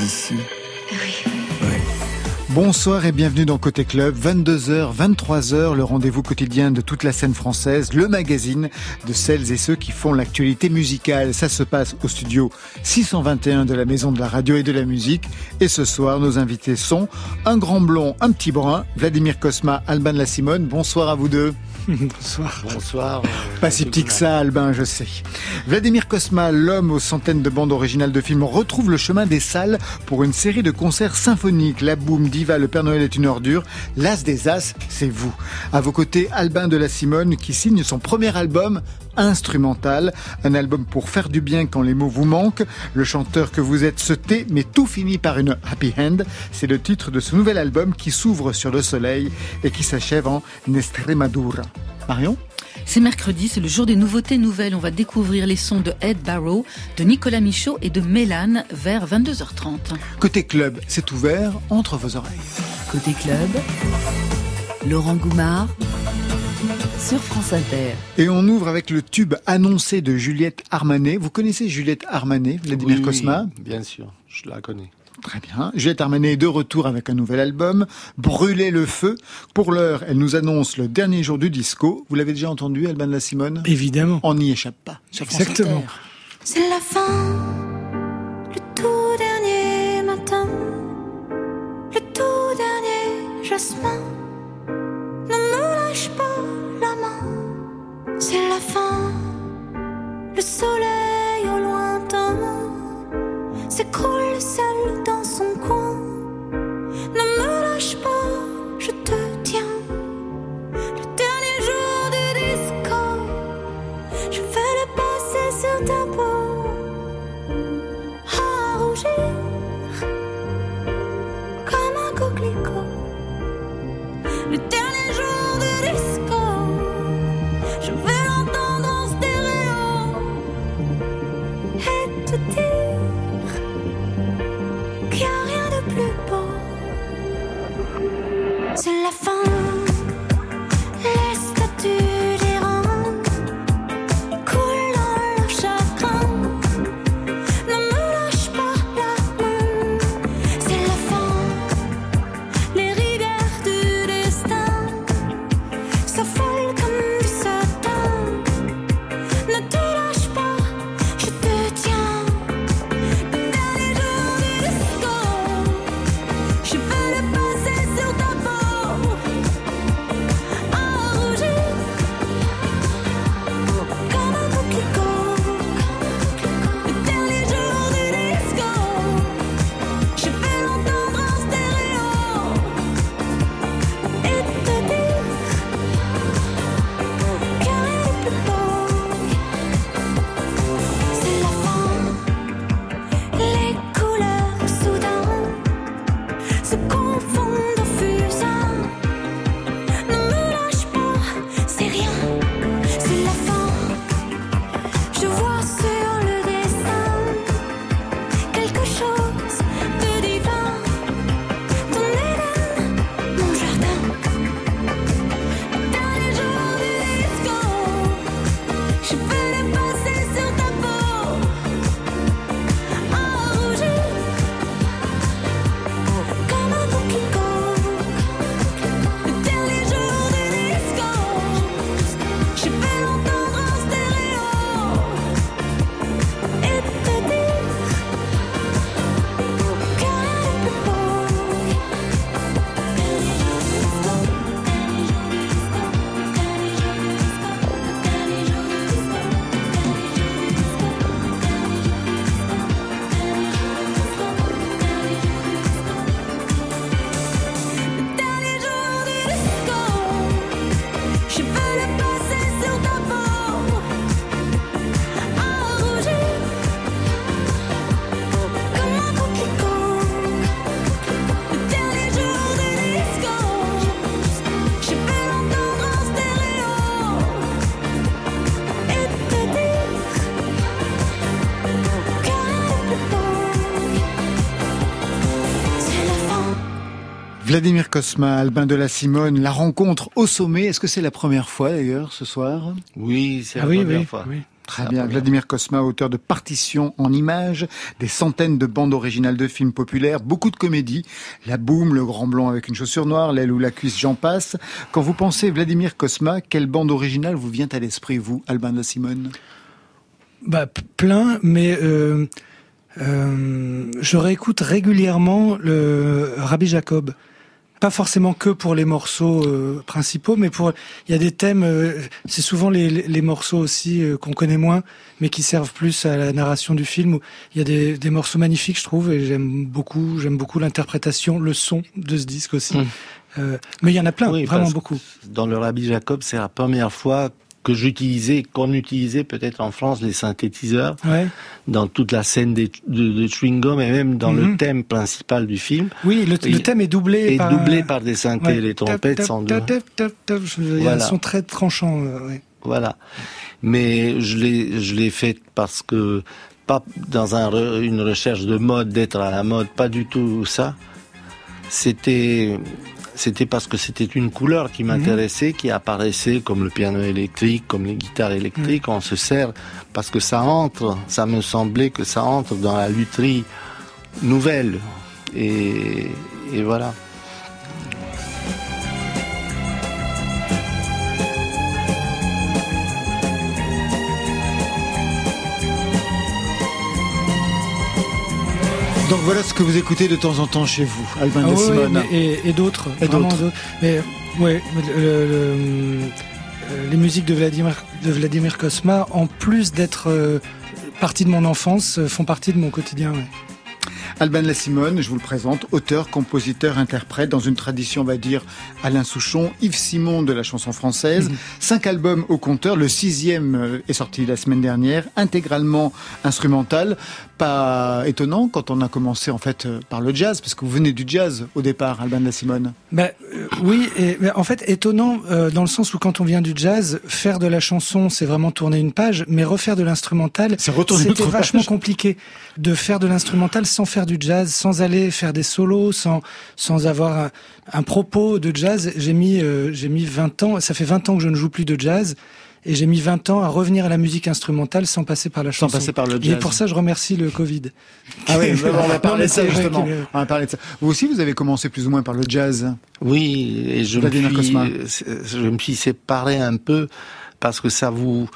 ici. Oui. Bonsoir et bienvenue dans Côté Club, 22h, 23h, le rendez-vous quotidien de toute la scène française, le magazine de celles et ceux qui font l'actualité musicale. Ça se passe au studio 621 de la Maison de la Radio et de la Musique. Et ce soir, nos invités sont un grand blond, un petit brun, Vladimir Cosma, Alban La Simone. Bonsoir à vous deux. Bonsoir. Bonsoir. Pas si petit que ça, Albin, je sais. Vladimir Cosma, l'homme aux centaines de bandes originales de films, retrouve le chemin des salles pour une série de concerts symphoniques. La Boom, Diva, Le Père Noël est une ordure. L'As des As, c'est vous. À vos côtés, Albin de la Simone, qui signe son premier album instrumental. Un album pour faire du bien quand les mots vous manquent. Le chanteur que vous êtes se tait, mais tout finit par une happy end. C'est le titre de ce nouvel album qui s'ouvre sur le soleil et qui s'achève en Nestremadura. Marion? C'est mercredi, c'est le jour des nouveautés nouvelles. On va découvrir les sons de Ed Barrow, de Nicolas Michaud et de Mélane vers 22h30. Côté club, c'est ouvert entre vos oreilles. Côté club, Laurent Goumard sur France Inter. Et on ouvre avec le tube annoncé de Juliette Armanet. Vous connaissez Juliette Armanet, Vladimir oui, Cosma Bien sûr, je la connais. Très bien. Juliette Armanet est de retour avec un nouvel album, Brûler le feu. Pour l'heure, elle nous annonce le dernier jour du disco. Vous l'avez déjà entendu, Alban La Simone? Évidemment. On n'y échappe pas. Exactement. C'est la fin, le tout dernier matin, le tout dernier jasmin. Ne me lâche pas la. C'est la fin, le soleil Vladimir Cosma, Albin de la Simone, la rencontre au sommet. Est-ce que c'est la première fois d'ailleurs ce soir? Oui, c'est Ah la oui, première oui, fois. oui. Très bien. Vladimir Kosma, auteur de partitions en images, des centaines de bandes originales de films populaires, beaucoup de comédies. La boum, le grand blond avec une chaussure noire, l'aile ou la cuisse, j'en passe. Quand vous pensez Vladimir Kosma, quelle bande originale vous vient à l'esprit, vous, Albin de Simone? Bah, plein, mais euh, euh, je réécoute régulièrement le Rabbi Jacob pas forcément que pour les morceaux euh, principaux, mais pour il y a des thèmes. Euh, c'est souvent les, les, morceaux aussi euh, qu'on connaît moins, mais qui servent plus à la narration du film. Il y a des, des morceaux magnifiques, je trouve, et j'aime beaucoup. J'aime beaucoup l'interprétation, le son de ce disque aussi. Mmh. mais il y en a plein, vraiment beaucoup. Dans le Rabbi Jacob, c'est la première fois que j'utilisais, qu'on utilisait peut-être en France les synthétiseurs dans toute la scène de, de chewing gum et même dans le mhm. thème principal du film. Oui, le, thème est doublé est par doublé par des synthés, les trompettes sont voilà. sont très tranchants. Euh, voilà, mais je l'ai je l'ai fait parce que pas dans un, une recherche de mode d'être à la mode, pas du tout ça. C'était c'était parce que c'était une couleur qui m'intéressait, qui apparaissait comme le piano électrique, comme les guitares électriques. On se sert parce que ça entre, ça me semblait que ça entre dans la lutherie nouvelle. et voilà. Donc voilà ce que vous écoutez de temps en temps chez vous, Albin ah, de Simone. et, d'autres. Et d'autres. Mais ouais, euh, les musiques de Vladimir, de Vladimir Kosma, en plus d'être euh, partie de mon enfance, euh, font partie de mon quotidien. Alban Simone, je vous le présente, auteur, compositeur, interprète dans une tradition, on va dire, Alain Souchon, Yves Simon de la chanson française. Mhm. Cinq albums au compteur. Le sixième est sorti la semaine dernière, intégralement instrumental pas étonnant quand on a commencé en fait euh, par le jazz, parce que vous venez du jazz au départ, Alban de Simone. Ben, euh, oui, et, en fait étonnant euh, dans le sens où quand on vient du jazz, faire de la chanson, c'est vraiment tourner une page, mais refaire de l'instrumental, c'était vachement compliqué de faire de l'instrumental sans faire du jazz, sans aller faire des solos, sans sans avoir un, propos de jazz. J'ai mis j'ai mis 20 ans, ça fait 20 ans que je ne joue plus de jazz. Et j'ai mis 20 ans à revenir à la musique instrumentale sans passer par la chanson. Sans passer par le jazz. Et pour ça, je remercie le Covid. Ah oui, on va parler de ça justement. On va parler de ça. Vous aussi, vous avez commencé plus ou moins par le jazz. Oui, et je me, suis, je me suis séparé un peu parce que ça vous,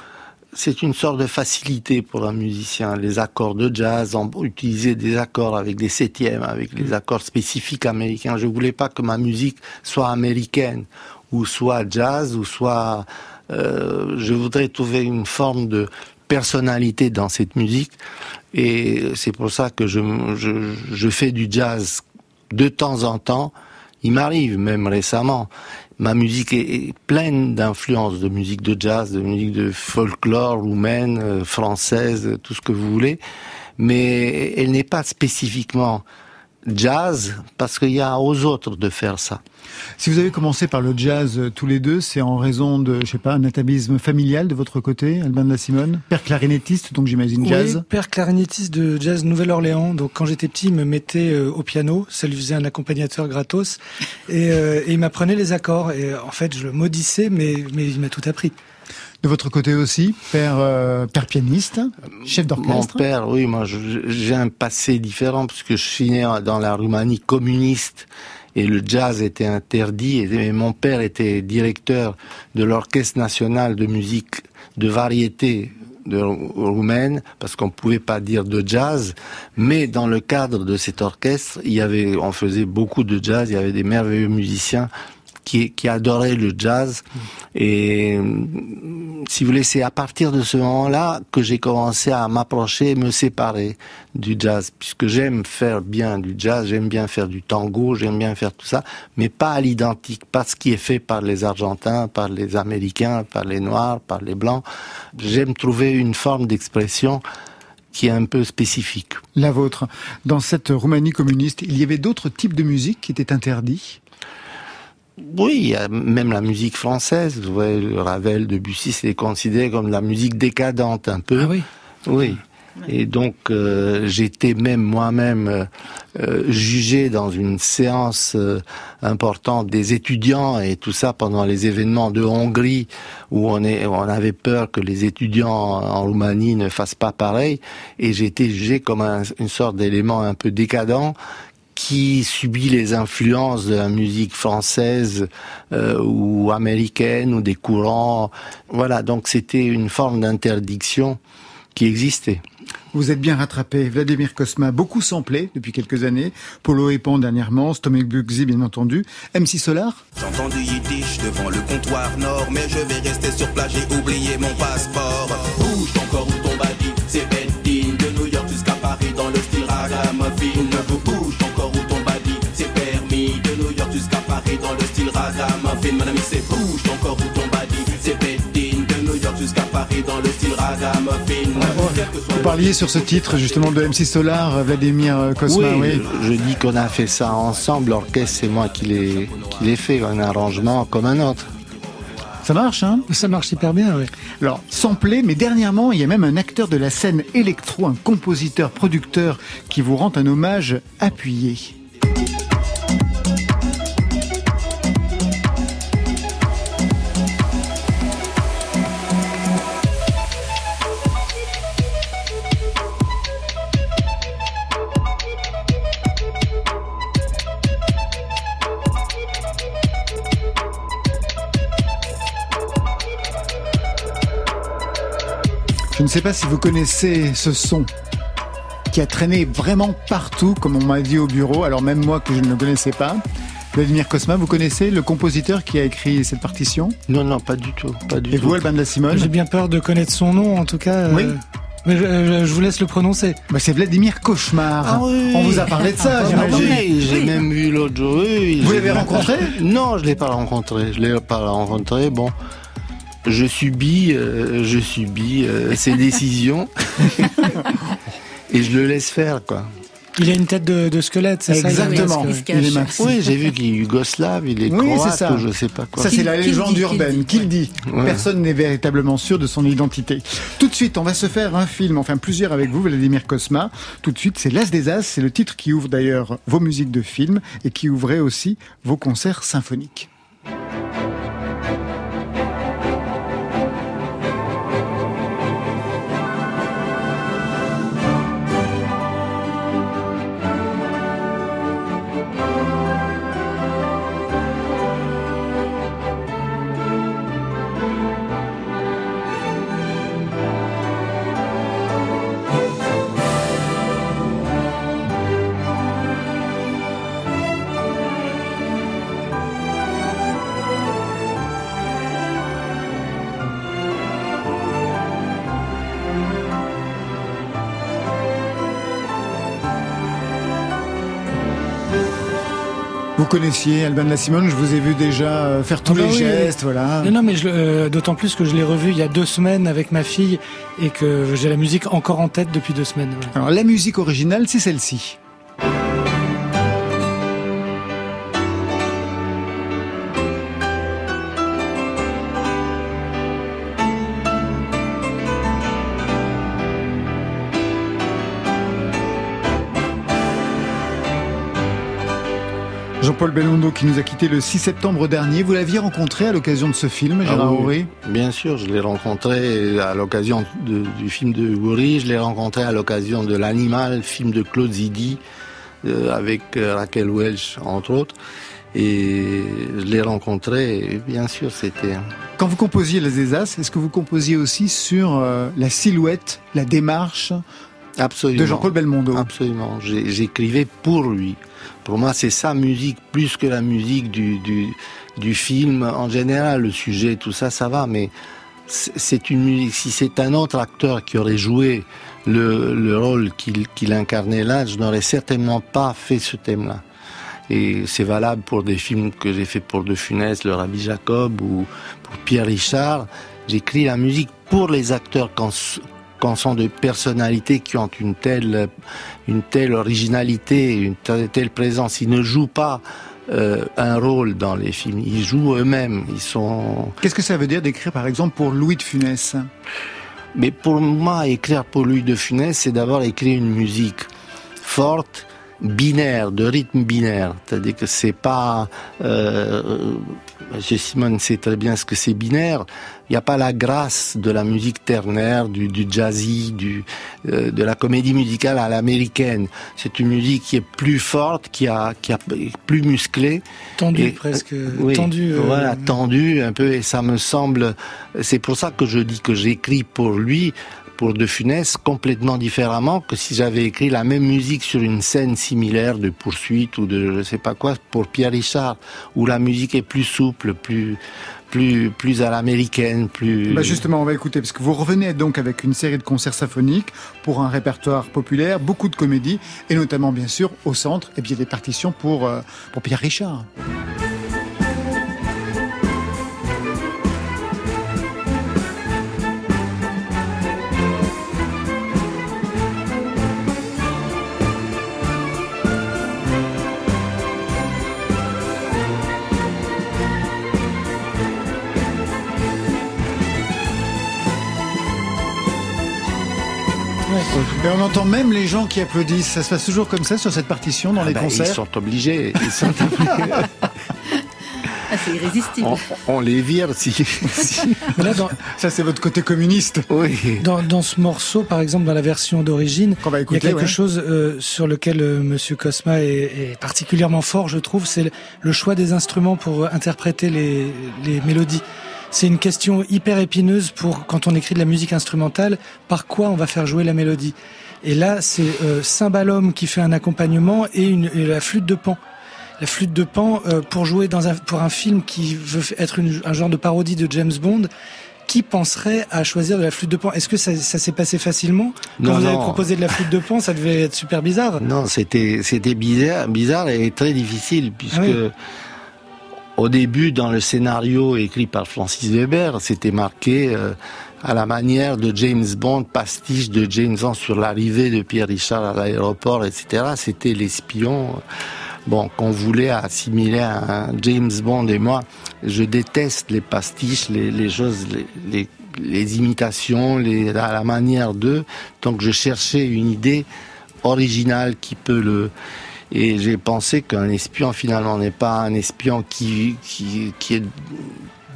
c'est une sorte de facilité pour un musicien. Les accords de jazz, utiliser des accords avec des septièmes, avec les mm. accords spécifiques américains. Je voulais pas que ma musique soit américaine, ou soit jazz, ou soit euh, je voudrais trouver une forme de personnalité dans cette musique et c'est pour ça que je, je, je fais du jazz de temps en temps. Il m'arrive même récemment. Ma musique est, pleine d'influences de musique de jazz, de musique de folklore roumaine, euh, française, tout ce que vous voulez, mais elle n'est pas spécifiquement jazz parce qu'il y a aux autres de faire ça. Si vous avez commencé par le jazz euh, tous les deux, c'est en raison de, je sais pas, un atavisme familial de votre côté, Albin de la Simone? Père clarinettiste, donc j'imagine jazz. Oui, père clarinettiste de jazz Nouvelle-Orléans. Donc quand j'étais petit, il me mettait euh, au piano, ça lui faisait un accompagnateur gratos, et, euh, et il m'apprenait les accords. Et en fait, je le maudissais, mais, mais il m'a tout appris. De votre côté aussi, père, euh, père pianiste, chef d'orchestre. Mon père, oui, moi j'ai un passé différent puisque je suis né dans la Roumanie communiste et le jazz était interdit et mon père était directeur de l'orchestre national de musique de variété roumaine parce qu'on pouvait pas dire de jazz mais dans le cadre de cet orchestre il y avait on faisait beaucoup de jazz il y avait des merveilleux musiciens qui, qui adorait le jazz. Et si vous voulez, c'est à partir de ce moment-là que j'ai commencé à m'approcher et me séparer du jazz, puisque j'aime faire bien du jazz, j'aime bien faire du tango, j'aime bien faire tout ça, mais pas à l'identique, pas ce qui est fait par les Argentins, par les Américains, par les Noirs, par les Blancs. J'aime trouver une forme d'expression qui est un peu spécifique. La vôtre. Dans cette Roumanie communiste, il y avait d'autres types de musique qui étaient interdits? Oui, même la musique française, vous Ravel, Debussy, c'est considéré comme la musique décadente un peu. Ah oui Oui. Et donc euh, j'étais même moi-même euh, euh, jugé dans une séance importante des étudiants et tout ça pendant les événements de Hongrie où on, est, on avait peur que les étudiants en Roumanie ne fassent pas pareil. Et été jugé comme une sorte d'élément un peu décadent qui subit les influences de la musique française ou américaine ou des courants. Voilà, donc c'était une forme d'interdiction qui existait. Vous êtes bien rattrapé. Vladimir Kosma, beaucoup samplé depuis quelques années. Polo et Pan dernièrement, Stomach Bugsy bien entendu. MC Solar? J'entends du yiddish devant le comptoir nord, mais je vais rester sur plage, j'ai oublié mon passeport. Bouge ton corps ou ton body, c'est Bedding, de New York jusqu'à Paris dans le style ragamuffin. Bouge Mon ami c'est bouge ton corps ou ton body, c'est Bedding, de New York jusqu'à Paris dans le style ragamuffin. Vous parliez sur ce titre justement de MC Solar, Vladimir Kosma. Oui, je dis qu'on a fait ça ensemble. L'orchestre, c'est moi qui l'ai fait, un arrangement comme un autre. Ça marche, hein? Ça marche hyper bien, oui. Alors, samplé, mais dernièrement, il y a même un acteur de la scène électro, un compositeur, producteur, qui vous rend un hommage appuyé. Sais pas si vous connaissez ce son qui a traîné vraiment partout, comme on m'a dit au bureau, alors même moi que je ne le connaissais pas. Vladimir Cosma, vous connaissez le compositeur qui a écrit cette partition? Non, non, pas du tout. Pas du Et tout. vous, Alban de la Simone? J'ai bien peur de connaître son nom, en tout cas. Oui. Euh, mais je, je, je vous laisse le prononcer. bah, C'est Vladimir Cauchemar. Ah oui. On vous a parlé de ça, Ah, j'imagine. oui, J'ai même vu l'autre jour. oui, Vous l'avez rencontré? Non, je l'ai pas rencontré. Je l'ai pas rencontré. Bon, je subis, euh, je subis euh, ses décisions et je le laisse faire, quoi. Il a une tête de, de squelette, c'est ça Exactement. il est. Oui, j'ai vu qu'il est yougoslave, il est Oui, c'est croate, ça. ou je sais pas quoi. Ça, c'est la légende dit, qu'il urbaine. dit, Qu'il dit Ouais. Personne n'est véritablement sûr de son identité. Tout de suite, on va se faire un film, enfin plusieurs avec vous, Vladimir Cosma. Tout de suite, c'est L'As des As. C'est le titre qui ouvre d'ailleurs vos musiques de films et qui ouvrait aussi vos concerts symphoniques. Connaissiez Alban de la Simone, je vous ai vu déjà euh, faire tous Ah bah les oui, gestes, voilà. Non, non, mais euh, d'autant plus que je l'ai revu il y a deux semaines avec ma fille et que j'ai la musique encore en tête depuis deux semaines. ouais. Alors la musique originale, c'est celle-ci. Jean-Paul Belmondo qui nous a quitté le 6 septembre dernier. Vous l'aviez rencontré à l'occasion de ce film, Gérard Ah oui, Auré Bien sûr, je l'ai rencontré à l'occasion du film de Goury, je l'ai rencontré à l'occasion de L'Animal, film de Claude Zidi, euh, avec euh, Raquel Welch, entre autres. Et je l'ai rencontré, et bien sûr, c'était... Quand vous composiez Les As, est-ce que vous composiez aussi sur euh, la silhouette, la démarche Absolument. de Jean-Paul Belmondo? Absolument. J'écrivais pour lui. Pour moi, c'est sa musique plus que la musique du, du, film. En général, le sujet, tout ça, ça va, mais c'est une musique. Si c'est un autre acteur qui aurait joué le, le rôle qu'il qu'il incarnait là, je n'aurais certainement pas fait ce thème-là. Et c'est valable pour des films que j'ai fait pour De Funès, Le Rabbi Jacob ou pour Pierre Richard. J'écris la musique pour les acteurs sont des personnalités qui ont une telle, une telle originalité, une telle, présence. Ils ne jouent pas euh, un rôle dans les films, ils jouent eux-mêmes. Ils sont Qu'est-ce que ça veut dire d'écrire par exemple pour Louis de Funès? Mais pour moi, écrire pour Louis de Funès, c'est d'abord écrire une musique forte, binaire, de rythme binaire. C'est-à-dire que c'est pas... Euh, Simone sait très bien ce que c'est binaire. Il n'y a pas la grâce de la musique ternaire, du, du jazzy, du, euh, de la comédie musicale à l'américaine. C'est une musique qui est plus forte, qui a, qui a plus musclée. Tendue presque. Oui, tendue. Euh, voilà, tendue un peu. Et ça me semble. C'est pour ça que je dis que j'écris pour lui pour De Funès complètement différemment que si j'avais écrit la même musique sur une scène similaire de poursuite ou de je sais pas quoi pour Pierre Richard, où la musique est plus souple, plus plus plus à l'américaine, plus. Bah justement, on va écouter parce que vous revenez donc avec une série de concerts symphoniques pour un répertoire populaire, beaucoup de comédies et notamment bien sûr au centre et bien des partitions pour euh, pour Pierre Richard. Entend même les gens qui applaudissent. Ça se passe toujours comme ça sur cette partition dans Ah les bah, concerts. Ils sont obligés. Ils sont obligés. Ah, c'est irrésistible. on, on les vire si. si- Mais là, dans, Ça, c'est votre côté communiste. Oui. dans, dans ce morceau, par exemple, dans la version d'origine, il y a écouter. quelque ouais. chose euh, sur lequel euh, Monsieur Cosma est, est particulièrement fort, je trouve, c'est le- le choix des instruments pour interpréter les, les mélodies. C'est une question hyper épineuse pour quand on écrit de la musique instrumentale, par quoi on va faire jouer la mélodie. Et là, c'est euh, Cymbalum qui fait un accompagnement et, une, et la flûte de pan. La flûte de pan euh, pour jouer dans un, pour un film qui veut être une- un genre de parodie de James Bond. Qui penserait à choisir de la flûte de pan? Est-ce que ça, ça s'est passé facilement? Quand Non, vous avez non. proposé de la flûte de pan, ça devait être super bizarre. Non, c'était c'était bizarre, bizarre et très difficile puisque Ah oui. au début dans le scénario écrit par Francis Weber, c'était marqué euh, à la manière de James Bond, pastiche de James Bond sur l'arrivée de Pierre Richard à l'aéroport, etc. C'était l'espion. Bon, qu'on voulait assimiler à James Bond et moi, je déteste les pastiches, les, choses, les, imitations, à la manière d'eux. Donc je cherchais une idée originale qui peut le et j'ai pensé qu'un espion finalement n'est pas un espion qui qui, qui est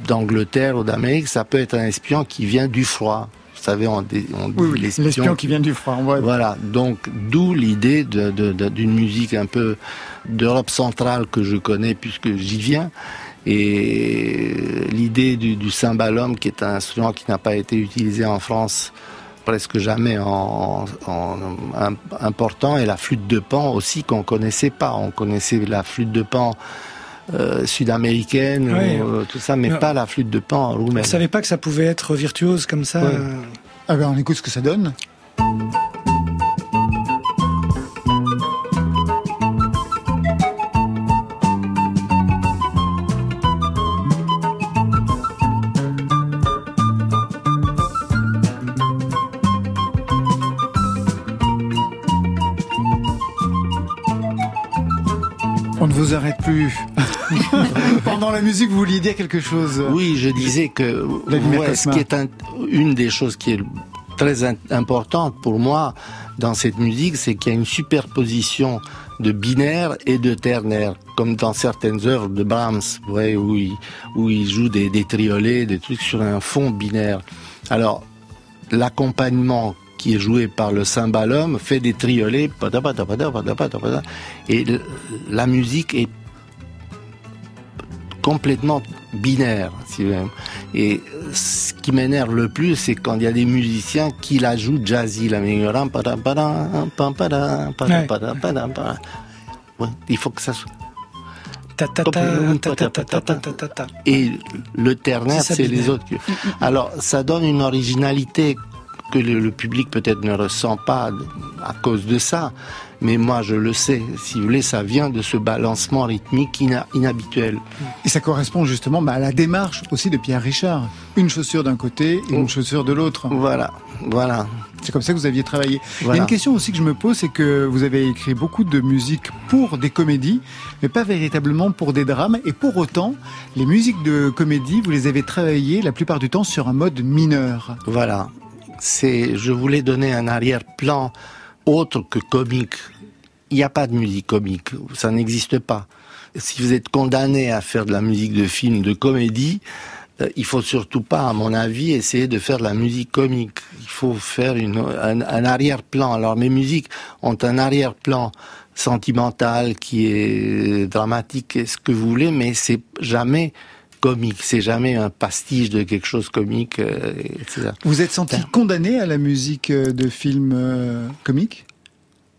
d'Angleterre ou d'Amérique, ça peut être un espion qui vient du froid. Vous savez, on, dit- on dit Oui, oui, l'espion qui vient du froid. voilà, donc d'où l'idée de- de- de- d'une musique un peu d'Europe centrale que je connais puisque j'y viens. Et l'idée du, du cymbalum, qui est un instrument qui n'a pas été utilisé en France presque jamais en, en- en- important, et la flûte de pan aussi qu'on connaissait pas. On connaissait la flûte de pan euh, sud-américaine, ou, euh, tout ça, mais Non. pas la flûte de pan Je roumaine. savais pas que ça pouvait être virtuose comme ça. Ouais. euh. Ah ben, on écoute ce que ça donne. Musique, vous vouliez dire quelque chose. Oui, je disais que ouais, ce qui est un- une des choses qui est très in- importante pour moi dans cette musique, c'est qu'il y a une superposition de binaire et de ternaire, comme dans certaines œuvres de Brahms, voyez, où il, où il joue des, des triolets, des trucs sur un fond binaire. Alors, l'accompagnement qui est joué par le cymbalum fait des triolets, et la musique est complètement binaire, si même. Et euh, ce qui m'énerve le plus, c'est quand il y a des musiciens qui la jouent jazzy, la meilleure. Ouais, il faut que ça soit. Et le ternaire, c'est les autres. Alors, ça donne une originalité que le public peut-être ne ressent pas à cause de ça. Mais moi, je le sais. Si vous voulez, ça vient de ce balancement rythmique ina- inhabituel. Et ça correspond justement bah, à la démarche aussi de Pierre Richard. Une chaussure d'un côté et une Oh. chaussure de l'autre. Voilà, voilà. C'est comme ça que vous aviez travaillé. Il y a une question aussi que je me pose, c'est que vous avez écrit beaucoup de musique pour des comédies, mais pas véritablement pour des drames. Et pour autant, les musiques de comédie, vous les avez travaillées la plupart du temps sur un mode mineur. Voilà. c'est, je voulais donner un arrière-plan autre que comique. Il n'y a pas de musique comique, ça n'existe pas. Si vous êtes condamné à faire de la musique de film, de comédie, euh, il faut surtout pas, à mon avis, essayer de faire de la musique comique. Il faut faire un arrière-plan. Alors mes musiques ont un arrière-plan sentimental qui est dramatique, ce que vous voulez, mais c'est jamais comique, c'est jamais un pastiche de quelque chose comique, euh, etc. Vous êtes senti condamné à la musique euh, de film euh, comique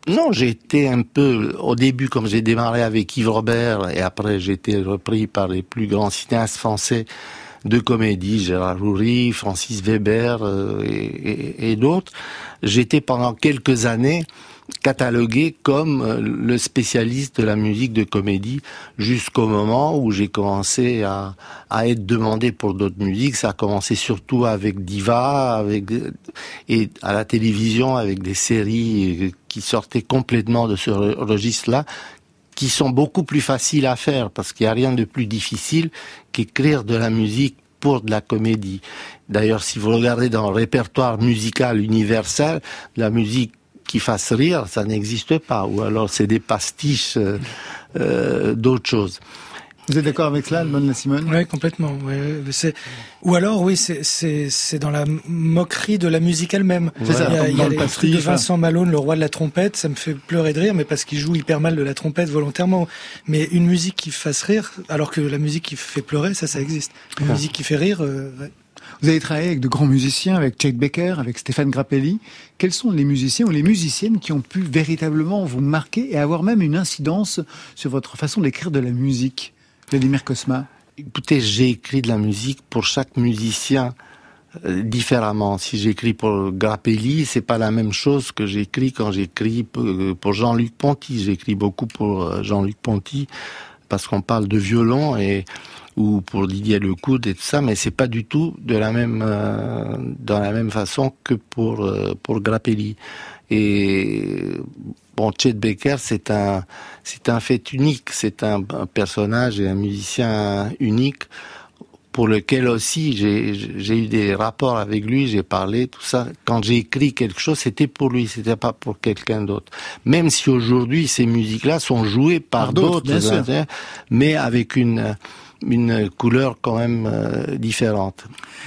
Non, j'ai été un peu, au début, comme j'ai démarré avec Yves Robert, et après j'ai été repris par les plus grands cinéastes français de comédie, Gérard Roury, Francis Weber euh, et, et- et d'autres, j'étais pendant quelques années catalogué comme euh, le spécialiste de la musique de comédie jusqu'au moment où j'ai commencé à, à être demandé pour d'autres musiques. Ça a commencé surtout avec Diva, avec et à la télévision avec des séries euh, qui sortaient complètement de ce re- registre-là qui sont beaucoup plus faciles à faire parce qu'il n'y a rien de plus difficile qu'écrire de la musique pour de la comédie. D'ailleurs, si vous regardez dans le répertoire musical universel, la musique qui fasse rire, ça n'existe pas. Ou alors c'est des pastiches euh, euh, d'autres choses. Vous êtes d'accord avec cela, La Simone Oui, complètement. ouais. C'est ou alors oui, c'est c'est c'est dans la moquerie de la musique elle-même. C'est ça, Il y a, comme il y dans a le les de enfin. Vincent Malone, le roi de la trompette, ça me fait pleurer de rire, mais parce qu'il joue hyper mal de la trompette volontairement. Mais une musique qui fasse rire, alors que la musique qui fait pleurer, ça, ça existe. Une Ah. musique qui fait rire. euh, ouais. Vous avez travaillé avec de grands musiciens, avec Chet Baker, avec Stéphane Grappelli. Quels sont les musiciens ou les musiciennes qui ont pu véritablement vous marquer et avoir même une incidence sur votre façon d'écrire de la musique Vladimir Kosma? Écoutez, j'ai écrit de la musique pour chaque musicien euh, différemment. Si j'écris pour Grappelli, c'est pas la même chose que j'écris quand j'écris p- pour Jean-Luc Ponty. J'écris beaucoup pour euh, Jean-Luc Ponty parce qu'on parle de violon et ou pour Didier Lecoud et tout ça, mais c'est pas du tout de la même euh, dans la même façon que pour euh, pour Grappelli. Et bon, Chet Baker, c'est un c'est un fait unique, c'est un, un personnage et un musicien unique pour lequel aussi j'ai j'ai eu des rapports avec lui, j'ai parlé, tout ça. Quand j'ai écrit quelque chose, c'était pour lui, c'était pas pour quelqu'un d'autre. Même si aujourd'hui ces musiques-là sont jouées par, Par d'autres, mais avec une une couleur quand même euh, différente.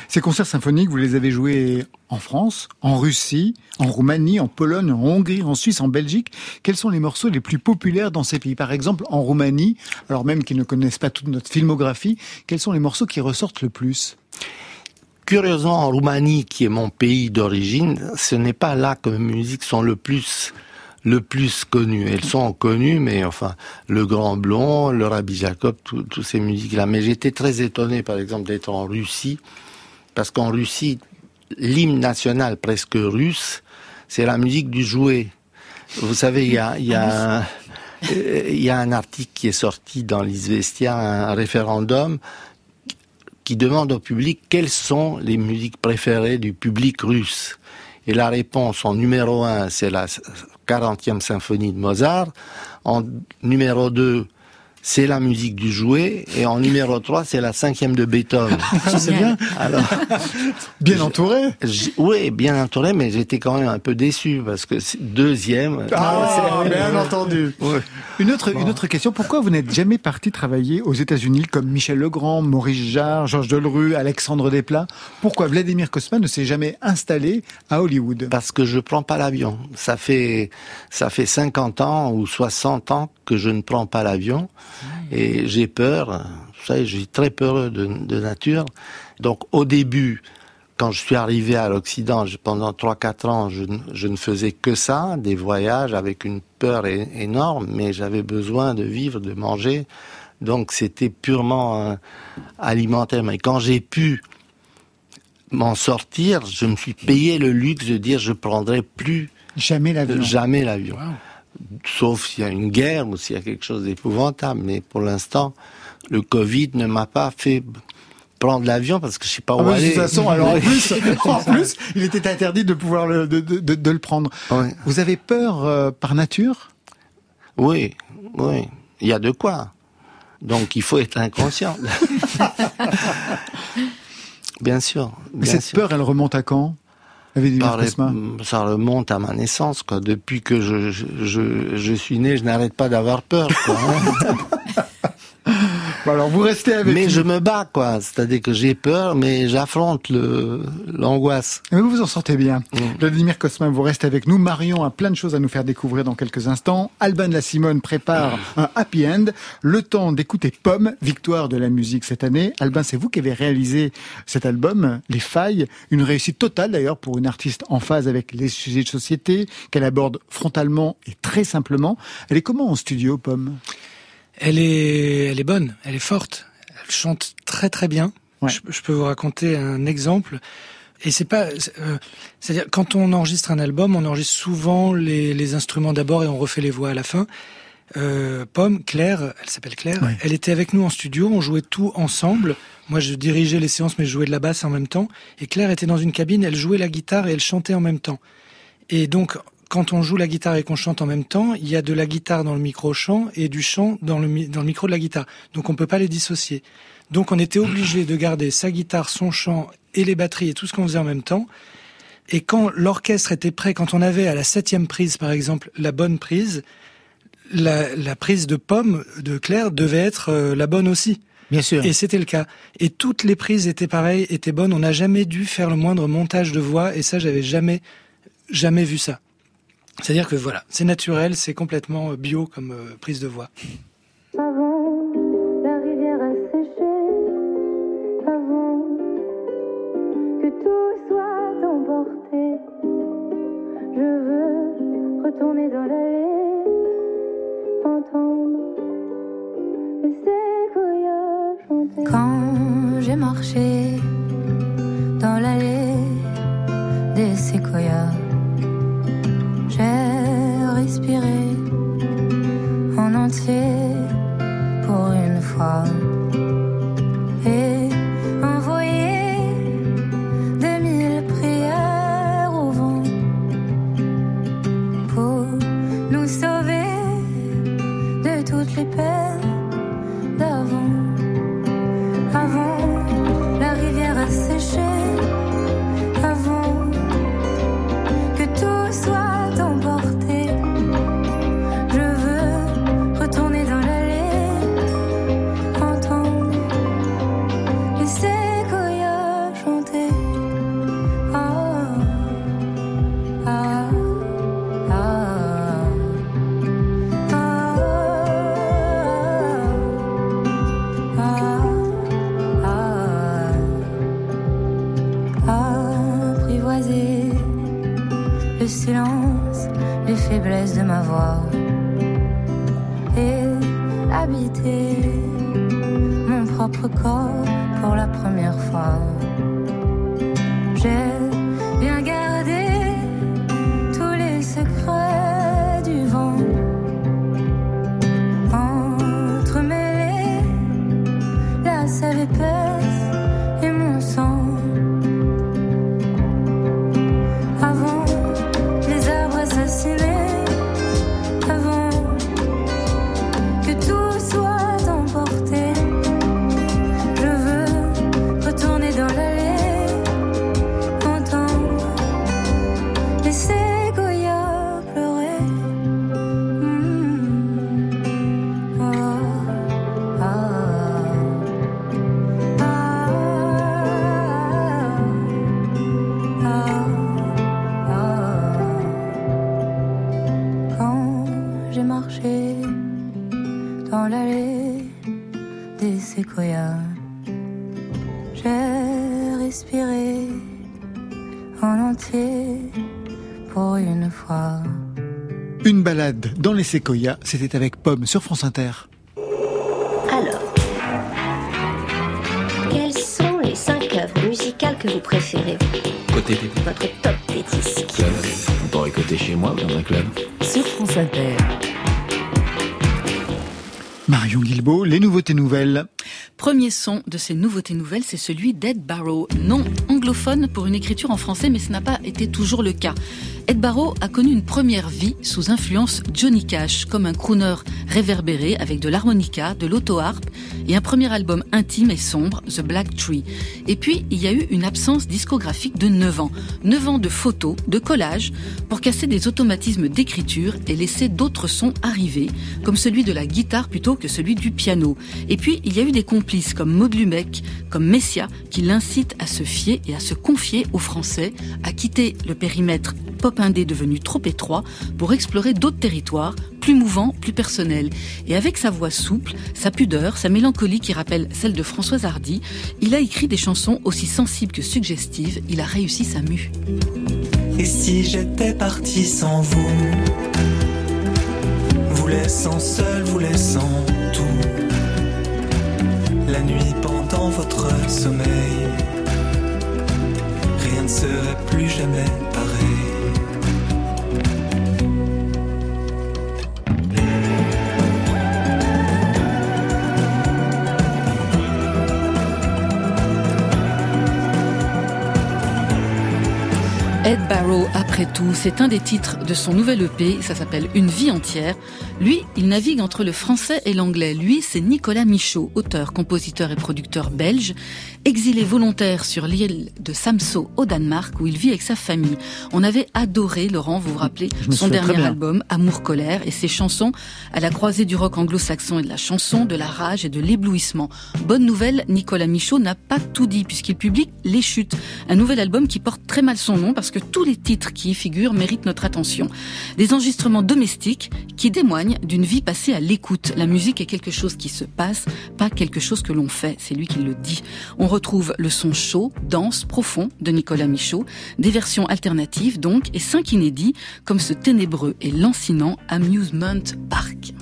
Ces concerts symphoniques, vous les avez joués en France, en Russie, en Roumanie, en Pologne, en Hongrie, en Suisse, en Belgique. Quels sont les morceaux les plus populaires dans ces pays? Par exemple, en Roumanie, alors même qu'ils ne connaissent pas toute notre filmographie, quels sont les morceaux qui ressortent le plus? Curieusement, en Roumanie, qui est mon pays d'origine, ce n'est pas là que mes musiques sont le plus le plus connues. Elles sont connues, mais enfin, le Grand Blond, le Rabbi Jacob, tout- toutes ces musiques-là. Mais j'étais très étonné, par exemple, d'être en Russie, parce qu'en Russie, l'hymne national presque russe, c'est la musique du jouet. Vous savez, il y a, il y a, un- euh, y a un article qui est sorti dans l'Izvestia, un référendum, qui demande au public quelles sont les musiques préférées du public russe. Et la réponse en numéro un, c'est la 40e symphonie de Mozart. En numéro 2, c'est la musique du jouet. Et en numéro 3, c'est la cinquième de Beethoven. C'est bien, Alors, bien entouré. oui, bien entouré, mais j'étais quand même un peu déçu parce que c'est- deuxième. Ah, bien entendu. Ouais. Une autre, une autre question. Pourquoi vous n'êtes jamais parti travailler aux États-Unis comme Michel Legrand, Maurice Jarre, Georges Delerue, Alexandre Desplat? Pourquoi Vladimir Kosma ne s'est jamais installé à Hollywood? Parce que je prends pas l'avion. Ça fait, ça fait 50 ans ou 60 ans que je ne prends pas l'avion. Et j'ai peur. Vous savez, je suis très peureux de, de nature. Donc, au début, quand je suis arrivé à l'Occident, pendant 3-4 ans, je, ne- je ne faisais que ça, des voyages avec une peur énorme, mais j'avais besoin de vivre, de manger. Donc, c'était purement euh, alimentaire. Mais quand j'ai pu m'en sortir, je me suis payé le luxe de dire je prendrai plus Jamais l'avion. jamais l'avion. Sauf s'il y a une guerre ou s'il y a quelque chose d'épouvantable. Mais pour l'instant, le Covid ne m'a pas fait prendre l'avion parce que je sais pas Ah où bah, de toute façon, alors en plus, en plus, il était interdit de pouvoir le, de, de, de- de le prendre. Vous avez peur euh, par nature? Oui, oui, il y a de quoi. Donc il faut être inconscient. bien sûr. Mais cette sûr. peur, elle remonte à quand? Par les- Cosma ça remonte à ma naissance, quoi. Depuis que je, je, je, je suis né, je n'arrête pas d'avoir peur, quoi. hein. Alors vous restez avec mais je me bats, quoi. C'est-à-dire que j'ai peur, mais j'affronte le, l'angoisse. Mais vous vous en sortez bien. Mm. Vladimir Cosma, vous restez avec nous. Marion a plein de choses à nous faire découvrir dans quelques instants. Alban La Simone prépare un happy end. Le temps d'écouter Pomme, victoire de la musique cette année. Alban, c'est vous qui avez réalisé cet album, Les Failles. Une réussite totale d'ailleurs pour une artiste en phase avec les sujets de société, qu'elle aborde frontalement et très simplement. Elle est comment en studio, Pomme? Elle est, elle est bonne, elle est forte, elle chante très très bien. Ouais. Je, je peux vous raconter un exemple. Et c'est pas, euh, c'est-à-dire quand on enregistre un album, on enregistre souvent les, les instruments d'abord et on refait les voix à la fin. Euh, Pomme, Claire, elle s'appelle Claire, Ouais. elle était avec nous en studio, on jouait tout ensemble. Moi, je dirigeais les séances, mais je jouais de la basse en même temps. Et Claire était dans une cabine, elle jouait la guitare et elle chantait en même temps. Et donc, quand on joue la guitare et qu'on chante en même temps, il y a de la guitare dans le micro-chant et du chant dans le, dans le micro de la guitare. Donc, on peut pas les dissocier. Donc, on était obligé de garder sa guitare, son chant et les batteries et tout ce qu'on faisait en même temps. Et quand l'orchestre était prêt, quand on avait à la septième prise, par exemple, la bonne prise, la, la prise de pomme de Claire devait être euh, la bonne aussi. Bien sûr. Et c'était le cas. Et toutes les prises étaient pareilles, étaient bonnes. On n'a jamais dû faire le moindre montage de voix. Et ça, j'avais jamais, jamais vu ça. C'est-à-dire que voilà, c'est naturel, c'est complètement euh, bio comme euh, prise de voix. Pour la première fois. J'ai séquoias, c'était avec Pomme sur France Inter. Alors, quelles sont les cinq œuvres musicales que vous préférez? Côté Votre top des disques club. On pourrait côté chez moi ou dans un club. Sur France Inter. Marion Guilbault, les nouveautés nouvelles. Premier son de ces nouveautés nouvelles, c'est celui d'Ed Barrow, nom anglais anglophone pour une écriture en français, mais ce n'a pas été toujours le cas. Ed Barrow a connu une première vie sous influence Johnny Cash, comme un crooner réverbéré avec de l'harmonica, de l'auto-harpe et un premier album intime et sombre, The Black Tree. Et puis, il y a eu une absence discographique de 9 ans. 9 ans de photos, de collages, pour casser des automatismes d'écriture et laisser d'autres sons arriver, comme celui de la guitare plutôt que celui du piano. Et puis, il y a eu des complices comme Maud Lumeck, comme Messia, qui l'incitent à se fier et à se confier aux Français, à quitter le périmètre pop indé devenu trop étroit pour explorer d'autres territoires, plus mouvants, plus personnels. Et avec sa voix souple, sa pudeur, sa mélancolie qui rappelle celle de Françoise Hardy, il a écrit des chansons aussi sensibles que suggestives, il a réussi sa mue. Et si j'étais parti sans vous, vous laissant seul, vous laissant tout, la nuit pendant votre sommeil, ne serait plus jamais pareil. Ed Barrow, après tout, c'est un des titres de son nouvel EP, ça s'appelle Une vie entière. Lui, il navigue entre le français et l'anglais. Lui, c'est Nicolas Michaud, auteur, compositeur et producteur belge, exilé volontaire sur l'île de Samso au Danemark où il vit avec sa famille. On avait adoré, Laurent, vous vous rappelez, son dernier album, Amour-colère, et ses chansons à la croisée du rock anglo-saxon et de la chanson, de la rage et de l'éblouissement. Bonne nouvelle, Nicolas Michaud n'a pas tout dit puisqu'il publie Les Chutes, un nouvel album qui porte très mal son nom parce que tous les titres qui y figurent méritent notre attention. Des enregistrements domestiques qui témoignent d'une vie passée à l'écoute. La musique est quelque chose qui se passe, pas quelque chose que l'on fait. C'est lui qui le dit. On retrouve le son chaud, dense, profond de Nicolas Michaud, des versions alternatives donc, et cinq inédits comme ce ténébreux et lancinant Amusement Park.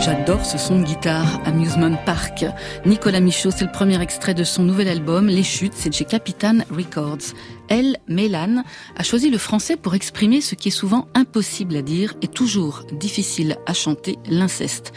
J'adore ce son de guitare, Amusement Park. Nicolas Michaud, c'est le premier extrait de son nouvel album, Les Chutes, c'est chez Capitan Records. Elle, Mélane, a choisi le français pour exprimer ce qui est souvent impossible à dire et toujours difficile à chanter, l'inceste.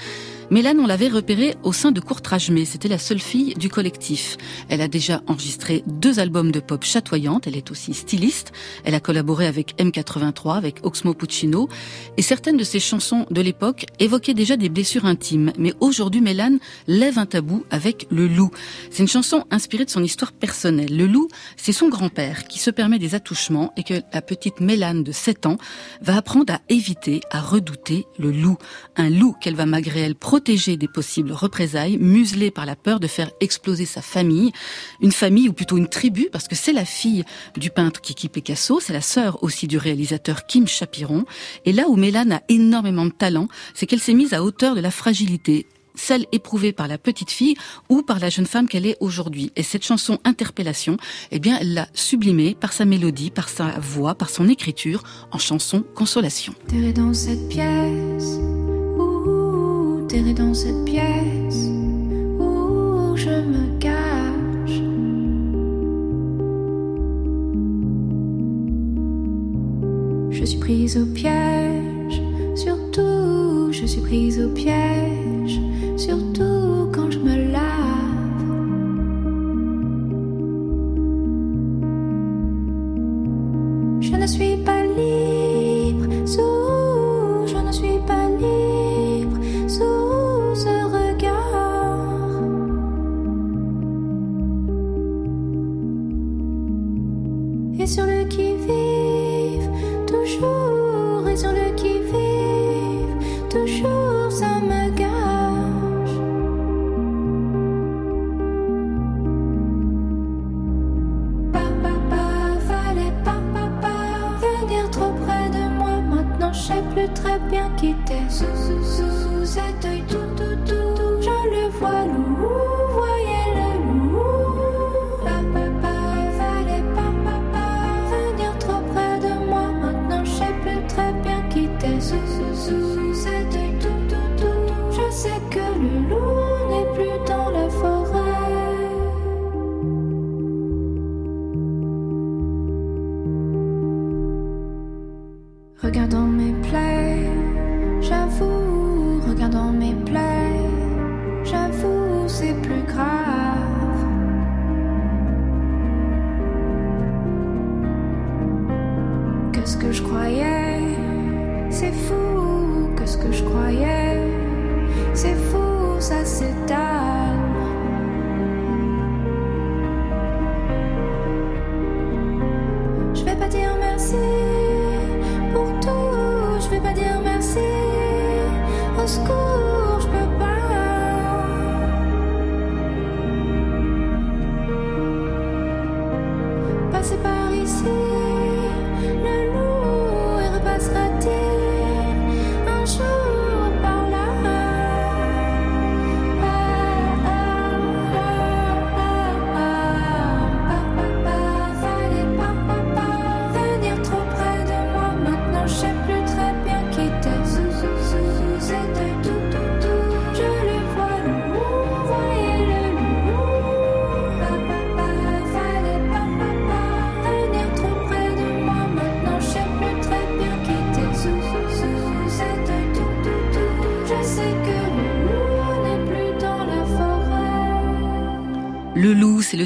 Mélane, on l'avait repérée au sein de Courtrage-Mais. C'était la seule fille du collectif. Elle a déjà enregistré deux albums de pop chatoyantes. Elle est aussi styliste. Elle a collaboré avec M83, avec Oxmo Puccino. Et certaines de ses chansons de l'époque évoquaient déjà des blessures intimes. Mais aujourd'hui, Mélane lève un tabou avec Le Loup. C'est une chanson inspirée de son histoire personnelle. Le Loup, c'est son grand-père qui se permet des attouchements et que la petite Mélane de 7 ans va apprendre à éviter, à redouter le loup. Un loup qu'elle va malgré elle protéger des possibles représailles, muselée par la peur de faire exploser sa famille. Une famille, ou plutôt une tribu, parce que c'est la fille du peintre Kiki Picasso, c'est la sœur aussi du réalisateur Kim Chapiron. Et là où Mélane a énormément de talent, c'est qu'elle s'est mise à hauteur de la fragilité celle éprouvée par la petite fille ou par la jeune femme qu'elle est aujourd'hui. Et cette chanson Interpellation, eh bien, elle l'a sublimée par sa mélodie, par sa voix, par son écriture en chanson Consolation. Dans cette pièce, où je me cache. Je suis prise au piège, surtout, je suis prise au piège, surtout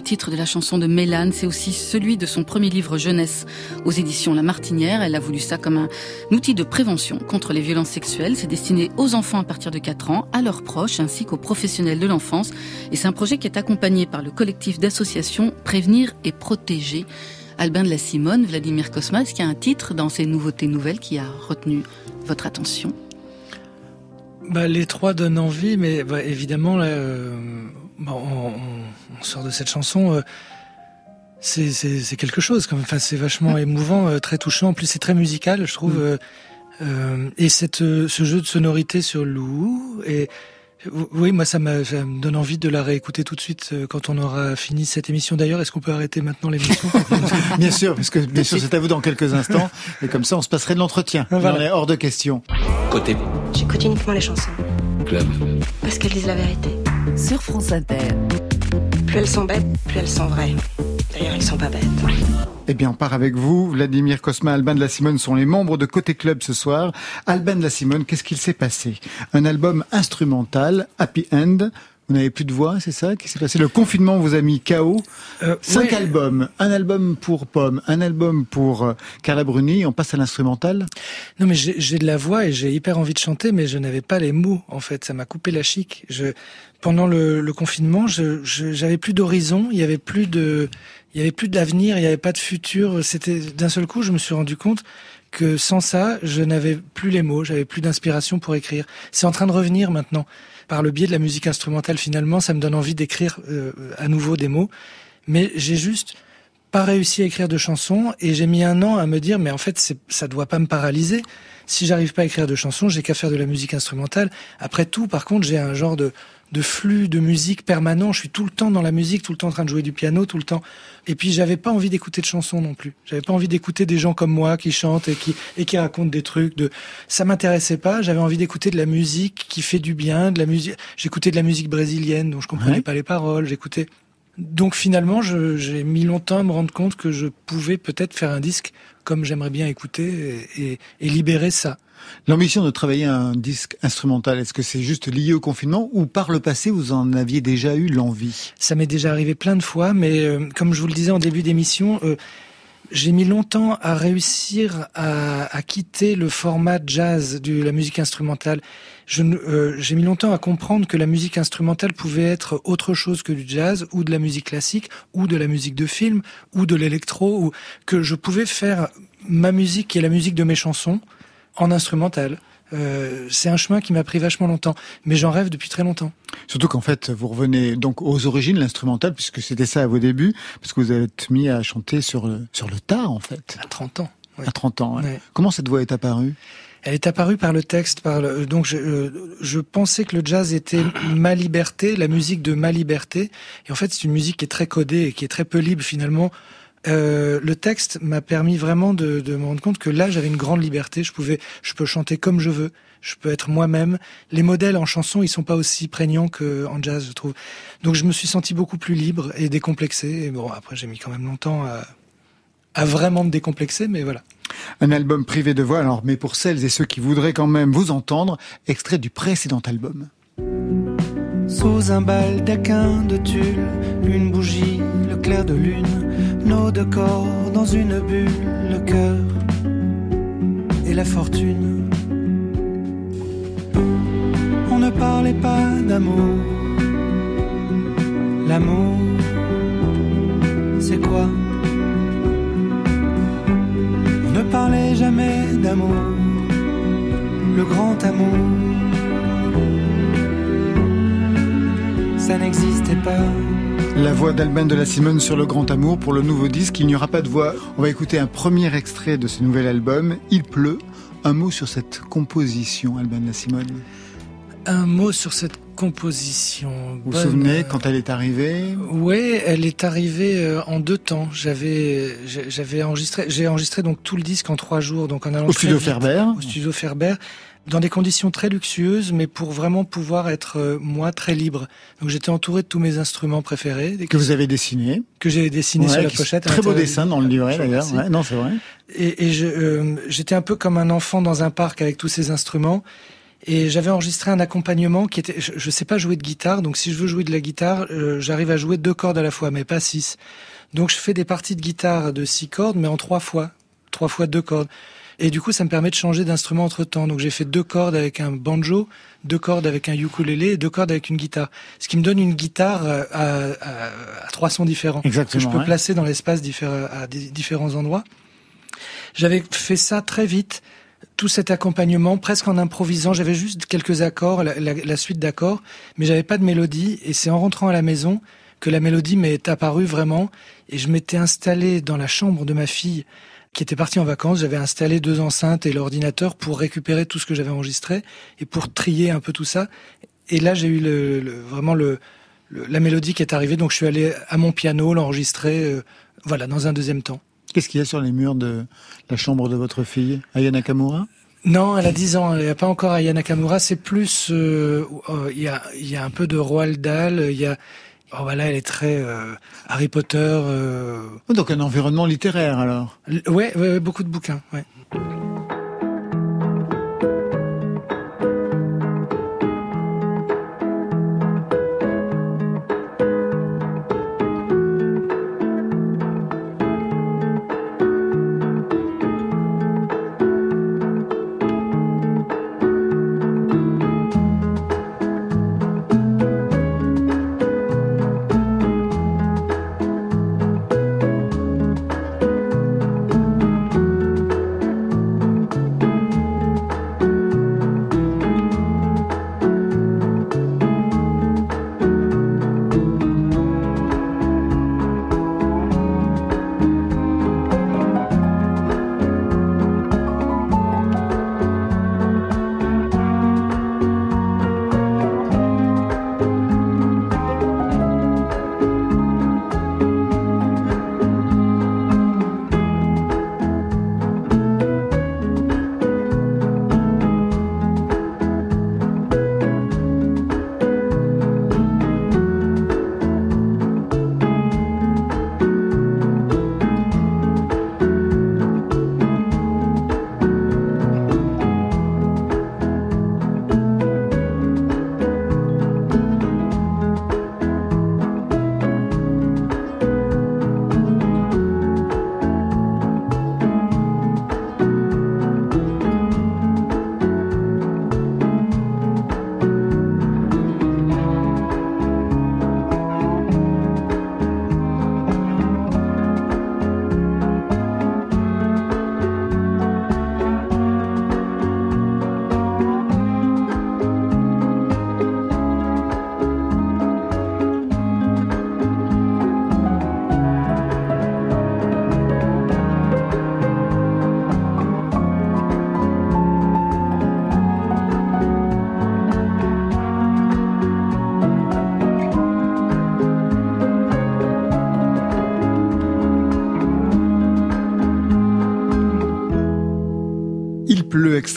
titre de la chanson de Mélane, c'est aussi celui de son premier livre jeunesse aux éditions La Martinière. Elle a voulu ça comme un outil de prévention contre les violences sexuelles. C'est destiné aux enfants à partir de 4 ans, à leurs proches ainsi qu'aux professionnels de l'enfance. Et c'est un projet qui est accompagné par le collectif d'associations Prévenir et Protéger. Albin de la Simone, Vladimir Kosmas, qui a un titre dans ces nouveautés nouvelles qui a retenu votre attention? Bah, Les trois donnent envie, mais bah, évidemment, euh, on, on, sort de cette chanson. Euh, c'est quelque chose quand même. Enfin, c'est vachement émouvant, euh, très touchant. En plus, c'est très musical, je trouve. Mm. Euh, et cette, ce jeu de sonorité sur Lou et oui, moi ça, me donne envie de la réécouter tout de suite quand on aura fini cette émission. D'ailleurs, est-ce qu'on peut arrêter maintenant l'émission Bien sûr, parce que bien sûr c'est à vous dans quelques instants. Et comme ça, on se passerait de l'entretien. On est hors de question. Côté. J'écoute uniquement les chansons. Club. Parce qu'elles disent la vérité. Sur France Inter. Plus elles sont bêtes, plus elles sont vraies. D'ailleurs, ils sont pas bêtes. Eh bien, on part avec vous. Vladimir Cosma, Alban de la Simone sont les membres de Côté Club ce soir. Alban de la Simone, qu'est-ce qu'il s'est passé? Un album instrumental, Happy End, vous n'avez plus de voix, c'est ça? Qui s'est passé? Le confinement vous a mis KO. Euh, Cinq albums, un album pour Pomme, un album pour euh, Carla Bruni. On passe à l'instrumental. Non, mais j'ai de la voix et j'ai hyper envie de chanter, mais je n'avais pas les mots. En fait, ça m'a coupé la chic. Je, pendant le, confinement, j'avais plus d'horizon. Il y avait plus de, il y avait plus d'avenir. Il n'y avait pas de futur. C'était d'un seul coup, je me suis rendu compte que sans ça, je n'avais plus les mots, j'avais plus d'inspiration pour écrire. C'est en train de revenir maintenant par le biais de la musique instrumentale finalement, ça me donne envie d'écrire euh, à nouveau des mots. Mais j'ai juste pas réussi à écrire de chansons et j'ai mis un an à me dire mais en fait ça doit pas me paralyser. Si j'arrive pas à écrire de chansons, j'ai qu'à faire de la musique instrumentale. Après tout, par contre, j'ai un genre de de flux de musique permanent. Je suis tout le temps dans la musique, tout le temps en train de jouer du piano, tout le temps. Et puis j'avais pas envie d'écouter de chansons non plus. J'avais pas envie d'écouter des gens comme moi qui chantent et qui et qui racontent des trucs. De ça m'intéressait pas. J'avais envie d'écouter de la musique qui fait du bien, de la musique. J'écoutais de la musique brésilienne dont je comprenais pas les paroles. J'écoutais. Donc finalement, j'ai mis longtemps à me rendre compte que je pouvais peut-être faire un disque comme j'aimerais bien écouter et, et libérer ça. L'ambition de travailler un disque instrumental, est-ce que c'est juste lié au confinement ou par le passé vous en aviez déjà eu l'envie? Ça m'est déjà arrivé plein de fois, mais euh, comme je vous le disais en début d'émission, euh, j'ai mis longtemps à réussir à, quitter le format jazz de la musique instrumentale. Euh, j'ai mis longtemps à comprendre que la musique instrumentale pouvait être autre chose que du jazz ou de la musique classique ou de la musique de film ou de l'électro ou que je pouvais faire ma musique qui est la musique de mes chansons en instrumental. Euh, c'est un chemin qui m'a pris vachement longtemps, mais j'en rêve depuis très longtemps. Surtout qu'en fait, vous revenez donc aux origines, l'instrumental, puisque c'était ça à vos débuts, parce que vous avez mis à chanter sur le, sur le tard, en fait. À 30 ans. À 30 ans, Comment cette voix est apparue? Elle est apparue par le texte, par le, donc je, euh, je pensais que le jazz était ma liberté, la musique de ma liberté, et en fait c'est une musique qui est très codée et qui est très peu libre finalement euh, le texte m'a permis vraiment de, de, me rendre compte que là j'avais une grande liberté. Je pouvais, je peux chanter comme je veux. Je peux être moi-même. Les modèles en chanson, ils sont pas aussi prégnants qu'en jazz, je trouve. Donc je me suis senti beaucoup plus libre et décomplexé. Et bon, après j'ai mis quand même longtemps à, à vraiment me décomplexer, mais voilà. Un album privé de voix, alors, mais pour celles et ceux qui voudraient quand même vous entendre, extrait du précédent album. Sous un baldaquin de tulle, une bougie, le clair de lune, nos deux corps dans une bulle, le cœur et la fortune. On ne parlait pas d'amour. L'amour, c'est quoi? On ne parlait jamais d'amour, le grand amour ça n'existait pas. La voix d'Alban de la Simone sur le grand amour pour le nouveau disque. Il n'y aura pas de voix. On va écouter un premier extrait de ce nouvel album. Il pleut. Un mot sur cette composition, Alban de la Simone. Un mot sur cette composition. Vous vous souvenez quand elle est arrivée? Oui, elle est arrivée euh, en deux temps. J'avais, j'avais enregistré, j'ai enregistré donc tout le disque en trois jours, donc en allant au studio Ferber. Au studio Ferber dans des conditions très luxueuses, mais pour vraiment pouvoir être euh, moi très libre. Donc j'étais entouré de tous mes instruments préférés. Que vous avez dessinés Que j'ai dessiné sur la pochette. Très beau dessin dans le livret d'ailleurs. Ouais, non, c'est vrai. Et, et euh, j'étais un peu comme un enfant dans un parc avec tous ces instruments. Et j'avais enregistré un accompagnement qui était, je, je sais pas jouer de guitare, donc si je veux jouer de la guitare, euh, j'arrive à jouer deux cordes à la fois, mais pas six. Donc je fais des parties de guitare de six cordes, mais en trois fois, trois fois deux cordes. Et du coup, ça me permet de changer d'instrument entre temps. Donc j'ai fait deux cordes avec un banjo, deux cordes avec un ukulélé et deux cordes avec une guitare. Ce qui me donne une guitare euh, à, à, à trois sons différents. Exactement. Que je peux ouais. placer dans l'espace à différents endroits. J'avais fait ça très vite tout cet accompagnement presque en improvisant. J'avais juste quelques accords, la, la, la suite d'accords, mais j'avais pas de mélodie. Et c'est en rentrant à la maison que la mélodie m'est apparue vraiment. Et je m'étais installé dans la chambre de ma fille qui était partie en vacances. J'avais installé deux enceintes et l'ordinateur pour récupérer tout ce que j'avais enregistré et pour trier un peu tout ça. Et là, j'ai eu le, le, vraiment le, la mélodie qui est arrivée. Donc, je suis allé à mon piano l'enregistrer, euh, voilà, dans un deuxième temps. Qu'est-ce qu'il y a sur les murs de la chambre de votre fille, Aya Nakamura? Non, elle a 10 ans, elle n'y a pas encore Aya Nakamura, c'est plus, il euh, euh, y, a, y a un peu de Roald Dahl, il y a, Oh bah là, elle est très euh, Harry Potter. Euh... Donc un environnement littéraire alors. L ouais, ouais, ouais, beaucoup de bouquins. Ouais.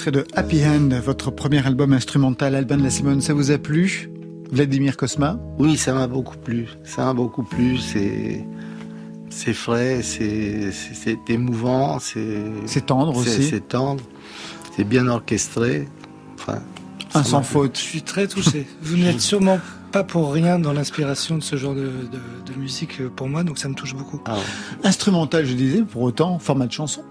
Extrait de Happy Hand, votre premier album instrumental, Alban de la Simone, ça vous a plu Vladimir Kosma? Oui, ça m'a beaucoup plu. Ça m'a beaucoup plu. C'est c'est frais, c'est émouvant, c'est c'est tendre aussi. C'est tendre, c'est bien orchestré. Enfin, un sans faute. Je suis très touché. Vous n'êtes sûrement pas pour rien dans l'inspiration de ce genre de, de, de, musique pour moi, donc ça me touche beaucoup. Ah ouais. Instrumental, je disais, pour autant, format de chanson